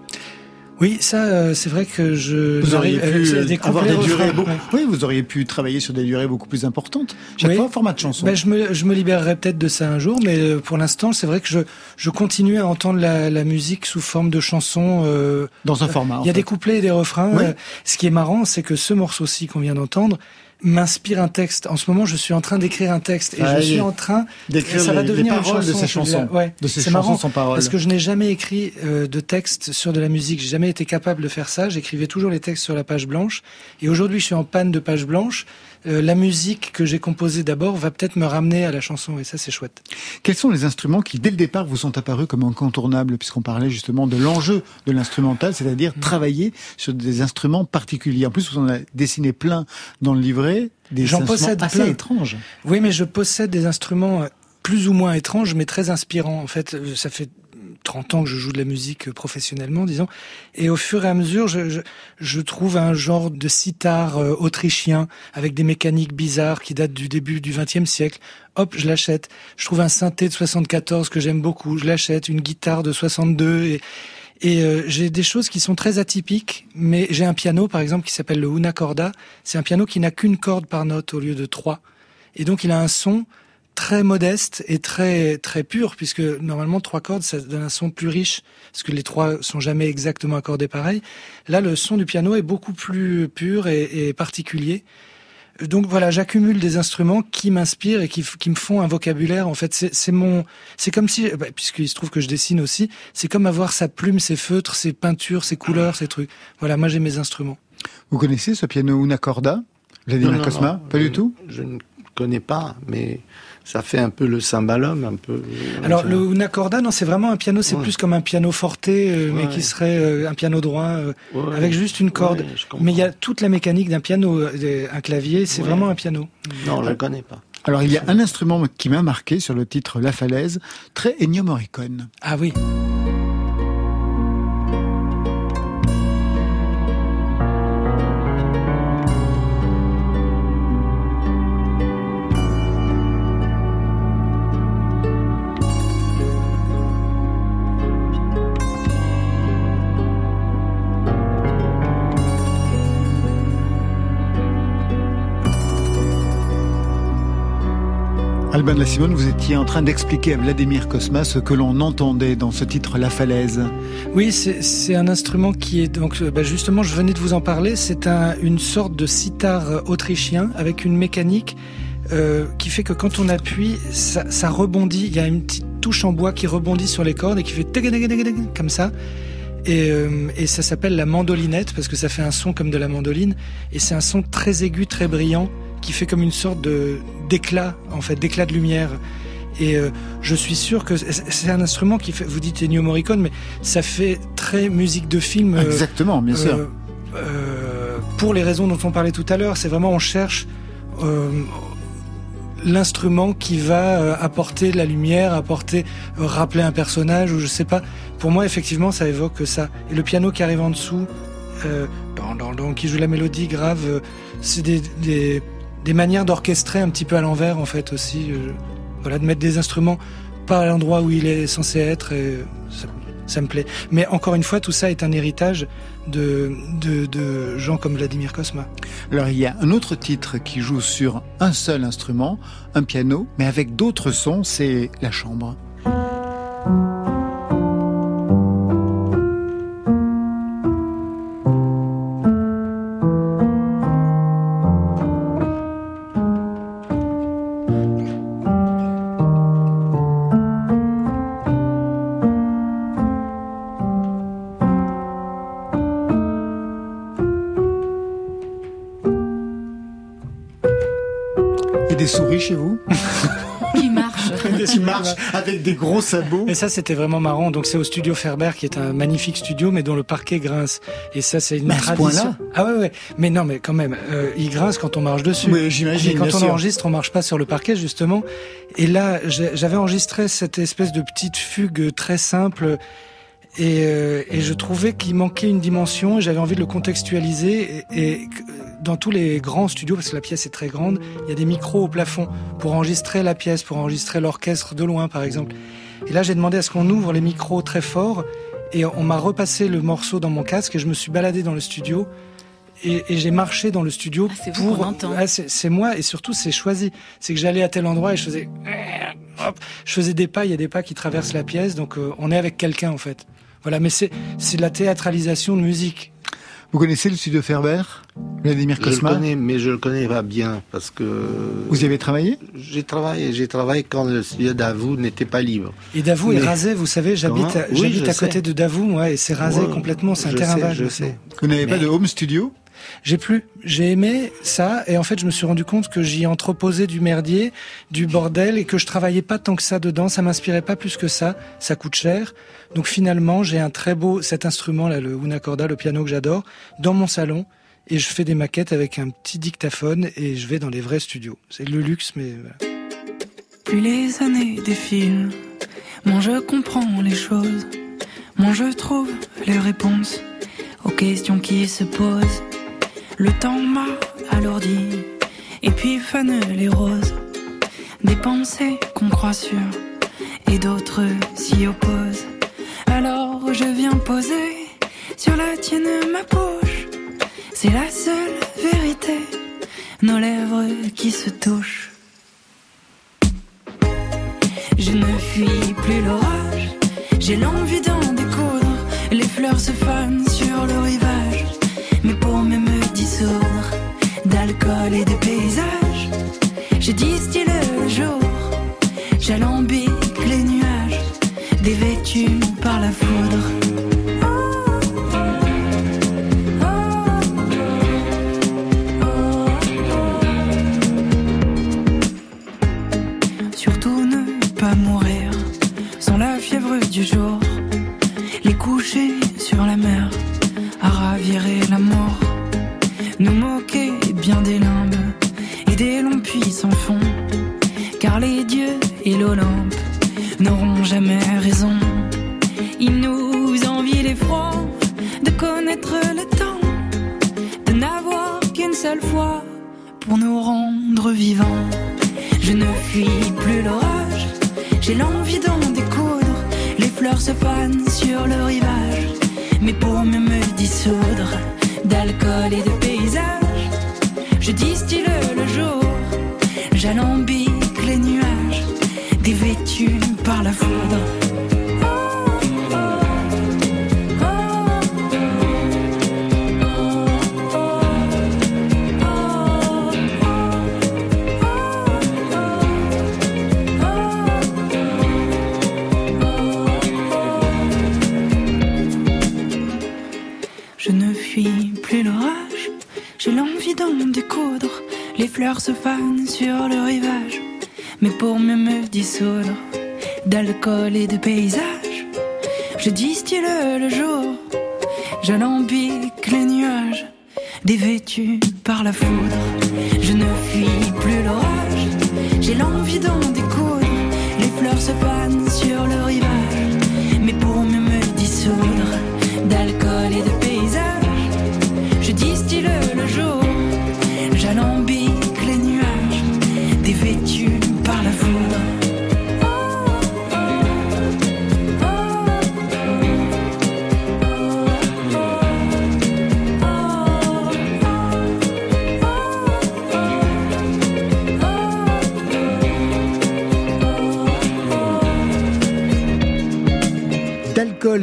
oui, ça, euh, c'est vrai que je. Vous auriez pu euh, des avoir des durées. Beaucoup... Ouais. Oui, vous auriez pu travailler sur des durées beaucoup plus importantes. Chaque oui. fois, format de chanson. Ben, je me, je me libérerai peut-être de ça un jour, mais pour l'instant, c'est vrai que je, je continue à entendre la, la musique sous forme de chanson. Euh, Dans un format. Il y a fait. des couplets et des refrains. Oui. ce qui est marrant, c'est que ce morceau-ci qu'on vient d'entendre, m'inspire un texte. En ce moment, je suis en train d'écrire un texte et Ah, je suis en train D'écrire ça va les devenir une paroles de chanson, ces celui-là. chansons. Ouais. De ces chansons marrant sans paroles. parce que je n'ai jamais écrit euh, de texte sur de la musique. J'ai jamais été capable de faire ça. J'écrivais toujours les textes sur la page blanche. Et aujourd'hui, je suis en panne de page blanche. Euh, la musique que j'ai composée d'abord va peut-être me ramener à la chanson et ça, c'est chouette. Quels sont les instruments qui, dès le départ, vous sont apparus comme incontournables, puisqu'on parlait justement de l'enjeu de l'instrumental, c'est-à-dire Mm. travailler sur des instruments particuliers. En plus, vous en avez dessiné plein dans le livret, des J'en instruments possède assez plein. étranges. Oui, mais je possède des instruments euh, plus ou moins étranges, mais très inspirants. En fait, euh, ça fait 30 ans que je joue de la musique euh, professionnellement, disons. Et au fur et à mesure, je, trouve un genre de sitar euh, autrichien avec des mécaniques bizarres qui datent du début du XXe siècle. Hop, je l'achète. Je trouve un synthé de 74 que j'aime beaucoup. Je l'achète. Une guitare de 62 et et euh, j'ai des choses qui sont très atypiques, mais j'ai un piano, par exemple, qui s'appelle le Una Corda. C'est un piano qui n'a qu'une corde par note au lieu de trois. Et donc, il a un son très modeste et très très pur, puisque normalement, trois cordes, ça donne un son plus riche, parce que les trois sont jamais exactement accordés pareil. Là, le son du piano est beaucoup plus pur et, et particulier. Donc voilà, j'accumule des instruments qui m'inspirent et qui, me font un vocabulaire. En fait, c'est mon, c'est comme si, bah, puisqu'il se trouve que je dessine aussi, c'est comme avoir sa plume, ses feutres, ses peintures, ses couleurs, ses trucs. Voilà, moi j'ai mes instruments. Vous connaissez ce piano Una Corda Vladimir Cosma? non. Pas du tout? Je ne connais pas, mais ça fait un peu le cymbalum, un peu. euh, Alors le Una Corda, non, c'est vraiment un piano, c'est Ouais. plus comme un piano forte, euh, mais qui serait euh, un piano droit euh, Ouais. avec juste une corde. Je mais il y a toute la mécanique d'un piano, un clavier, c'est Ouais. vraiment un piano. Non, je ne connais pas. Alors, il y a un instrument qui m'a marqué sur le titre La Falaise, très Ennio Morricone. Ah oui. De la Simone, vous étiez en train d'expliquer à Vladimir Cosma ce que l'on entendait dans ce titre La Falaise. Oui, c'est un instrument qui est donc euh, bah, justement, je venais de vous en parler. C'est un, une sorte de sitar euh, autrichien avec une mécanique euh, qui fait que quand on appuie, ça, rebondit. Il y a une petite touche en bois qui rebondit sur les cordes et qui fait comme ça. Et ça s'appelle la mandolinette parce que ça fait un son comme de la mandoline et c'est un son très aigu, très brillant qui fait comme une sorte de d'éclat en fait, d'éclat de lumière. Et euh, je suis sûr que c'est- un instrument qui fait. Vous dites Ennio Morricone, mais ça fait très musique de film. euh, Exactement, bien sûr. euh, pour les raisons dont on parlait tout à l'heure, c'est vraiment on cherche l'instrument qui va apporter de la lumière, apporter rappeler un personnage ou je sais pas. Pour moi, effectivement, ça évoque ça. Et le piano qui arrive en dessous, dans, dans, dans- qui joue la mélodie grave, c'est des, des, des manières d'orchestrer un petit peu à l'envers en fait aussi. euh, voilà, de mettre des instruments pas à l'endroit où il est censé être. Et ça, me plaît. Mais encore une fois, tout ça est un héritage de, de, de gens comme Vladimir Cosma. Alors il y a un autre titre qui joue sur un seul instrument, un piano, mais avec d'autres sons, c'est la chambre. Gros sabots. Et ça, c'était vraiment marrant. Donc, c'est au studio Ferber, qui est un magnifique studio, mais dont le parquet grince. Et ça, c'est une Mais tradition. ah ouais, ouais. Mais non, mais quand même, euh, il grince quand on marche dessus. J'imagine, Mais quand on sûr. enregistre, on marche pas sur le parquet, justement. Et là, j'avais enregistré cette espèce de petite fugue très simple. Et, euh, et je trouvais qu'il manquait une dimension. et J'avais envie de le contextualiser. Et, dans tous les grands studios, parce que la pièce est très grande, il y a des micros au plafond pour enregistrer la pièce, pour enregistrer l'orchestre de loin, par exemple. Et là, j'ai demandé à ce qu'on ouvre les micros très fort. Et on m'a repassé le morceau dans mon casque et je me suis baladé dans le studio. Et, et j'ai marché dans le studio Ah, c'est pour. Ah, c'est c'est moi et surtout c'est choisi. C'est que j'allais à tel endroit et je faisais. Hop, je faisais des pas. Il y a des pas qui traversent la pièce, donc euh, on est avec quelqu'un en fait. Voilà, mais c'est c'est de la théâtralisation de musique. Vous connaissez le studio Ferber Vladimir Kosma Je le connais, mais je le connais pas bien parce que. Vous y avez travaillé J'ai travaillé, j'ai travaillé quand le studio Davou n'était pas libre. Et Davou est rasé, vous savez, j'habite à, oui, à côté de Davou, moi, et c'est rasé ouais, complètement, c'est un terrain vague. Je sais. Vous n'avez pas de home studio j'ai plus. J'ai aimé ça et en fait je me suis rendu compte que j'y entreposais du merdier, du bordel et que je travaillais pas tant que ça dedans. Ça m'inspirait pas plus que ça. Ça coûte cher. Donc finalement j'ai un très beau cet instrument là, le una corda, le piano que j'adore, dans mon salon et je fais des maquettes avec un petit dictaphone et je vais dans les vrais studios. C'est le luxe mais. Plus les années défilent, moins je comprends les choses, moins je trouve les réponses aux questions qui se posent. Le temps m'a alourdi, et puis fanent les roses. Des pensées qu'on croit sûres, et d'autres s'y opposent. Alors je viens poser sur la tienne ma bouche. C'est la seule vérité, nos lèvres qui se touchent. Je ne fuis plus l'orage, j'ai l'envie d'en découdre. Les fleurs se fanent sur le rivage, et de paysages, je distille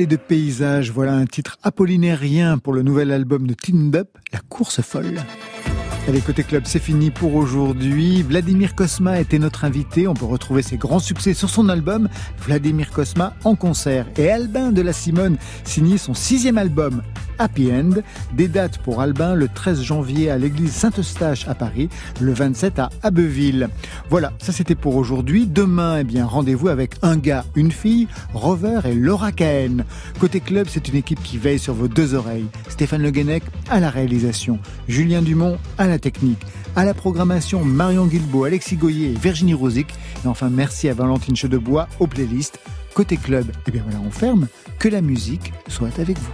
De paysage, voilà un titre apollinérien pour le nouvel album de Teen Bup, La course folle. Allez, côté club, c'est fini pour aujourd'hui. Vladimir Kosma était notre invité. On peut retrouver ses grands succès sur son album Vladimir Kosma en concert. Et Albin de la Simone signait son sixième album Happy End. Des dates pour Albin le 13 janvier à l'église Saint-Eustache à Paris, le 27 à Abbeville. Voilà, ça c'était pour aujourd'hui. Demain, eh bien, rendez-vous avec un gars, une fille, Rover et Laura Cahen. Côté club, c'est une équipe qui veille sur vos deux oreilles. Stéphane Le Guenec à la réalisation, Julien Dumont à la technique, à la programmation Marion Guilbault, Alexis Goyer et Virginie Rosic. Et enfin, merci à Valentine Chedebois aux playlists. Côté club, eh bien voilà, on ferme. Que la musique soit avec vous.